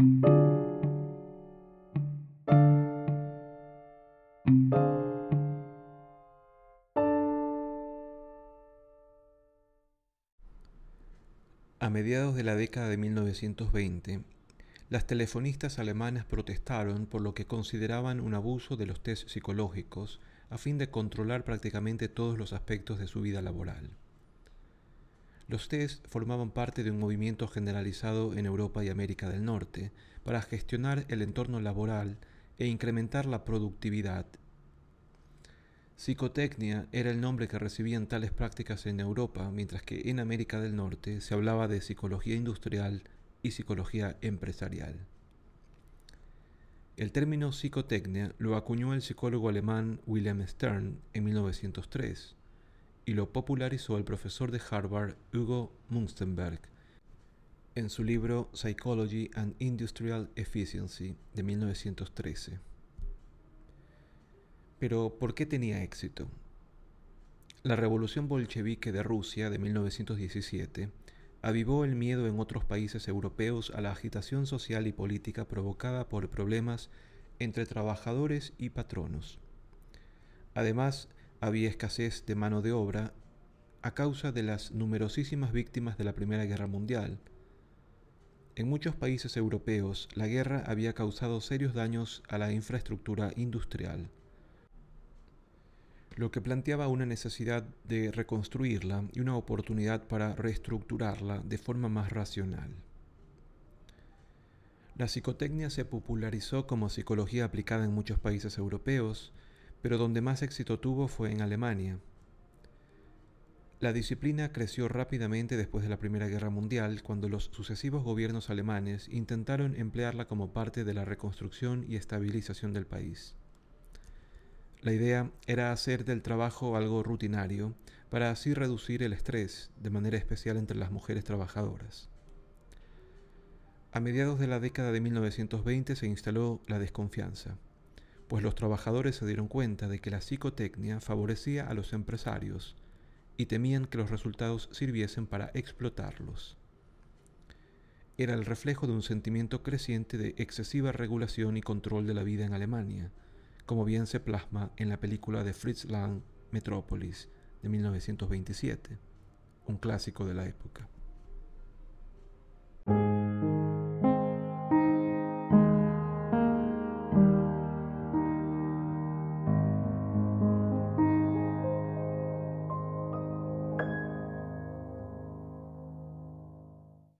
A mediados de la década de 1920, las telefonistas alemanas protestaron por lo que consideraban un abuso de los test psicológicos a fin de controlar prácticamente todos los aspectos de su vida laboral. Los test formaban parte de un movimiento generalizado en Europa y América del Norte para gestionar el entorno laboral e incrementar la productividad. Psicotecnia era el nombre que recibían tales prácticas en Europa, mientras que en América del Norte se hablaba de psicología industrial y psicología empresarial. El término psicotecnia lo acuñó el psicólogo alemán William Stern en 1903 y lo popularizó el profesor de Harvard Hugo Munstenberg en su libro Psychology and Industrial Efficiency de 1913. Pero, ¿por qué tenía éxito? La revolución bolchevique de Rusia de 1917 avivó el miedo en otros países europeos a la agitación social y política provocada por problemas entre trabajadores y patronos. Además, había escasez de mano de obra a causa de las numerosísimas víctimas de la Primera Guerra Mundial. En muchos países europeos, la guerra había causado serios daños a la infraestructura industrial lo que planteaba una necesidad de reconstruirla y una oportunidad para reestructurarla de forma más racional. La psicotecnia se popularizó como psicología aplicada en muchos países europeos, pero donde más éxito tuvo fue en Alemania. La disciplina creció rápidamente después de la Primera Guerra Mundial, cuando los sucesivos gobiernos alemanes intentaron emplearla como parte de la reconstrucción y estabilización del país. La idea era hacer del trabajo algo rutinario para así reducir el estrés, de manera especial entre las mujeres trabajadoras. A mediados de la década de 1920 se instaló la desconfianza, pues los trabajadores se dieron cuenta de que la psicotecnia favorecía a los empresarios y temían que los resultados sirviesen para explotarlos. Era el reflejo de un sentimiento creciente de excesiva regulación y control de la vida en Alemania, como bien se plasma en la película de Fritz Lang, Metrópolis, de 1927, un clásico de la época.